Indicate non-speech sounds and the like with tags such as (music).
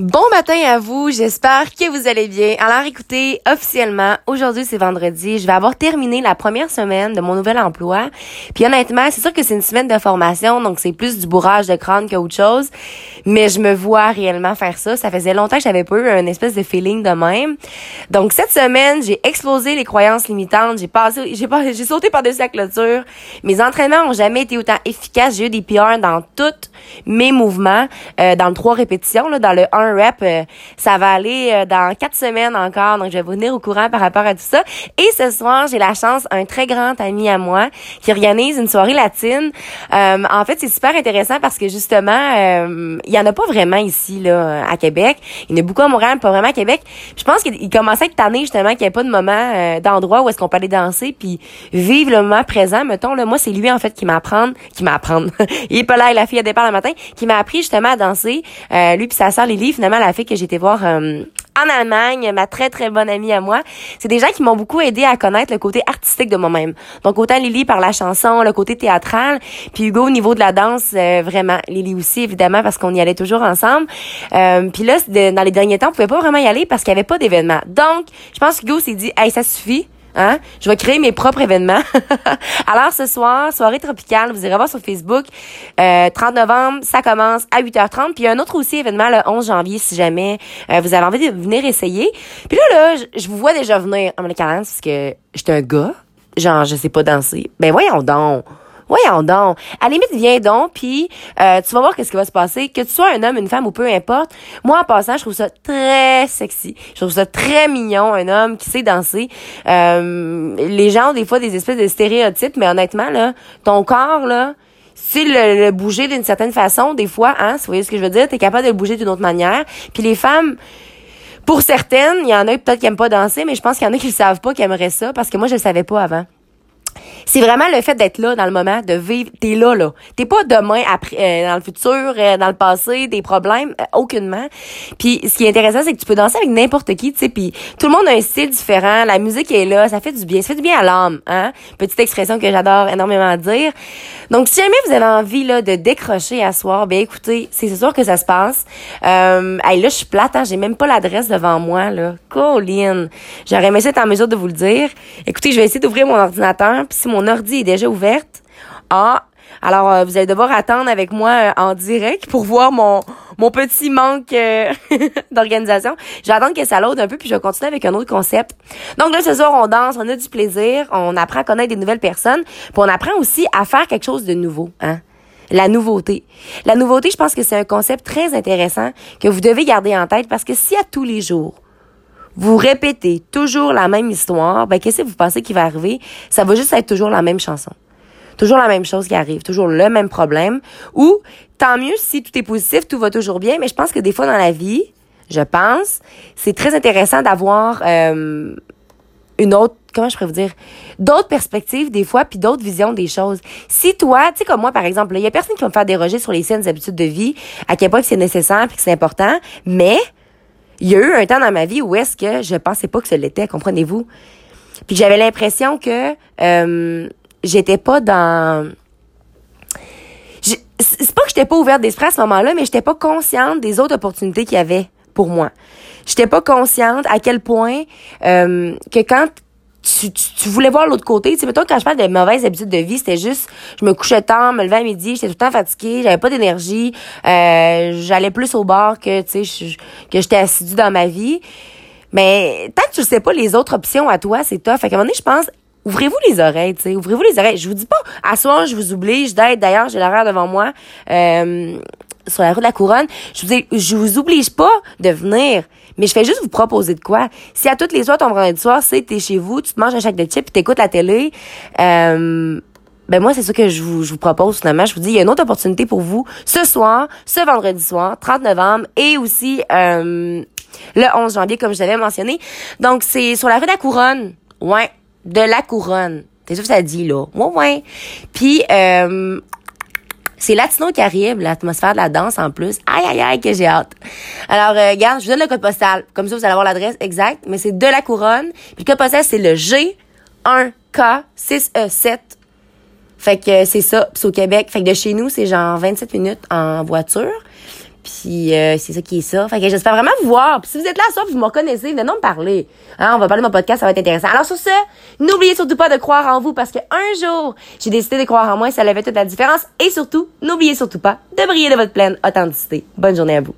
Bon matin à vous, j'espère que vous allez bien. Alors écoutez, officiellement, aujourd'hui c'est vendredi, je vais avoir terminé la première semaine de mon nouvel emploi. Puis honnêtement, c'est sûr que c'est une semaine de formation, donc c'est plus du bourrage de crâne qu'autre chose, mais je me vois réellement faire ça. Ça faisait longtemps que j'avais pas eu un espèce de feeling de même. Donc cette semaine, j'ai explosé les croyances limitantes, j'ai passé j'ai pas j'ai sauté par-dessus la clôture. Mes entraînements ont jamais été autant efficaces, j'ai eu des PR dans tous mes mouvements, euh, dans trois répétitions là, dans le 1 rep, euh, ça va aller euh, dans quatre semaines encore, donc je vais vous tenir au courant par rapport à tout ça. Et ce soir, j'ai la chance, un très grand ami à moi qui organise une soirée latine. Euh, en fait, c'est super intéressant parce que justement, il y en a pas vraiment ici là à Québec. Il y en a beaucoup à Montréal, pas vraiment à Québec. je pense qu'il commençait à être tanné justement qu'il n'y ait pas de moment, d'endroit où est-ce qu'on peut aller danser puis vivre le moment présent. Mettons là, moi c'est lui en fait qui m'apprend, qui m'apprend. (laughs) il est pas là, la fille à départ le matin, qui m'a appris justement à danser. lui puis sa sœur Lily finalement la fille que été voir euh, en Allemagne, ma très très bonne amie à moi, c'est des gens qui m'ont beaucoup aidé à connaître le côté artistique de moi-même. Donc autant Lily par la chanson, le côté théâtral, puis Hugo au niveau de la danse, euh, vraiment. Lily aussi évidemment parce qu'on y allait toujours ensemble. Euh, puis là, dans les derniers temps, on pouvait pas vraiment y aller parce qu'il y avait pas d'événement. Donc, je pense que Hugo s'est dit, hey, ça suffit. Hein? Je vais créer mes propres événements. (laughs) Alors ce soir, soirée tropicale, vous irez voir sur Facebook. Euh, 30 novembre, ça commence à 8h30. Puis y a un autre aussi événement le 11 janvier si jamais euh, vous avez envie de venir essayer. Puis là, là, je, vous vois déjà venir en me parce que j'étais un gars. Genre, je sais pas danser. Ben voyons donc. Voyons donc. À la limite, viens donc, puis euh, tu vas voir qu'est-ce qui va se passer. Que tu sois un homme, une femme ou peu importe. Moi, en passant, je trouve ça très sexy. Je trouve ça très mignon, un homme qui sait danser. Euh, les gens ont des fois des espèces de stéréotypes, mais honnêtement, là, ton corps, là, si le, le bouger d'une certaine façon, des fois, hein, vous voyez ce que je veux dire, t'es capable de le bouger d'une autre manière. Puis les femmes, pour certaines, il y en a peut-être qui aiment pas danser, mais je pense qu'il y en a qui le savent pas, qui aimeraient ça, parce que moi, je le savais pas avant c'est vraiment le fait d'être là dans le moment, de vivre. T'es là, là. T'es pas demain, après, euh, dans le futur, euh, dans le passé, des problèmes, euh, aucunement. Puis ce qui est intéressant, c'est que tu peux danser avec n'importe qui, tu sais. Puis tout le monde a un style différent. La musique est là, ça fait du bien, ça fait du bien à l'âme, hein. Petite expression que j'adore énormément dire. Donc si jamais vous avez envie là de décrocher à soir, ben écoutez, c'est ce soir que ça se passe. Euh, là, je suis plate, hein, j'ai même pas l'adresse devant moi là. Colline, j'aurais aimé être en mesure de vous le dire. Écoutez, je vais essayer d'ouvrir mon ordinateur. Puis si mon ordi est déjà ouverte, ah, alors euh, vous allez devoir attendre avec moi euh, en direct pour voir mon mon petit manque euh, (laughs) d'organisation. Je vais attendre que ça load un peu puis je vais continuer avec un autre concept. Donc là ce soir on danse, on a du plaisir, on apprend à connaître des nouvelles personnes, puis on apprend aussi à faire quelque chose de nouveau, hein. La nouveauté. La nouveauté, je pense que c'est un concept très intéressant que vous devez garder en tête parce que si à tous les jours vous répétez toujours la même histoire, ben qu'est-ce que vous pensez qui va arriver? Ça va juste être toujours la même chanson. Toujours la même chose qui arrive, toujours le même problème. Ou, tant mieux si tout est positif, tout va toujours bien, mais je pense que des fois dans la vie, je pense, c'est très intéressant d'avoir euh, une autre, comment je pourrais vous dire, d'autres perspectives des fois, puis d'autres visions des choses. Si toi, tu sais comme moi par exemple, il y a personne qui va me faire déroger sur les scènes habitudes de vie, à quel point c'est nécessaire puis que c'est important, mais il y a eu un temps dans ma vie où est-ce que je pensais pas que ce l'était, comprenez-vous? Puis j'avais l'impression que euh, j'étais pas dans c'est pas que j'étais pas ouverte d'esprit à ce moment-là, mais j'étais pas consciente des autres opportunités qu'il y avait pour moi. J'étais pas consciente à quel point euh, que quand tu, tu, voulais voir l'autre côté. Tu sais, mettons, quand je parle de mauvaises habitudes de vie, c'était juste, je me couchais tard, me levais à midi, j'étais tout le temps fatiguée, j'avais pas d'énergie, euh, j'allais plus au bar que, tu sais, que j'étais assidue dans ma vie. Mais tant que tu sais pas les autres options à toi, c'est tough. Fait qu'à un moment donné, je pense, ouvrez-vous les oreilles, tu sais, ouvrez-vous les oreilles. Je vous dis pas, à soir, je vous oblige d'être, d'ailleurs, j'ai l'horaire devant moi, euh, sur la rue de la Couronne. Je vous, je vous oblige pas de venir. Mais je fais juste vous proposer de quoi. Si à toutes les soirs, ton vendredi soir, c'est t'es chez vous, tu te manges un chèque de chips, tu t'écoutes la télé, euh, ben moi, c'est ça que je vous, je vous propose finalement. Je vous dis, il y a une autre opportunité pour vous ce soir, ce vendredi soir, 30 novembre, et aussi euh, le 11 janvier, comme je l'avais mentionné. Donc, c'est sur la rue de la Couronne. Ouais, de la Couronne. C'est ça que ça dit, là. Ouais, ouais. Puis, euh, c'est Latino Caribe, l'atmosphère de la danse en plus. Aïe, aïe, aïe, que j'ai hâte. Alors, euh, regarde, je vous donne le code postal. Comme ça, vous allez avoir l'adresse exacte. Mais c'est de la couronne. Puis le code postal, c'est le G1K6E7. Fait que c'est ça. c'est au Québec. Fait que de chez nous, c'est genre 27 minutes en voiture. Puis euh, c'est ça qui est ça. Fait que j'espère vraiment vous voir. Puis si vous êtes là à soir, vous me reconnaissez, venez me parler. Hein, on va parler de mon podcast, ça va être intéressant. Alors sur ce, n'oubliez surtout pas de croire en vous parce que un jour, j'ai décidé de croire en moi, ça avait toute la différence. Et surtout, n'oubliez surtout pas de briller de votre pleine authenticité. Bonne journée à vous.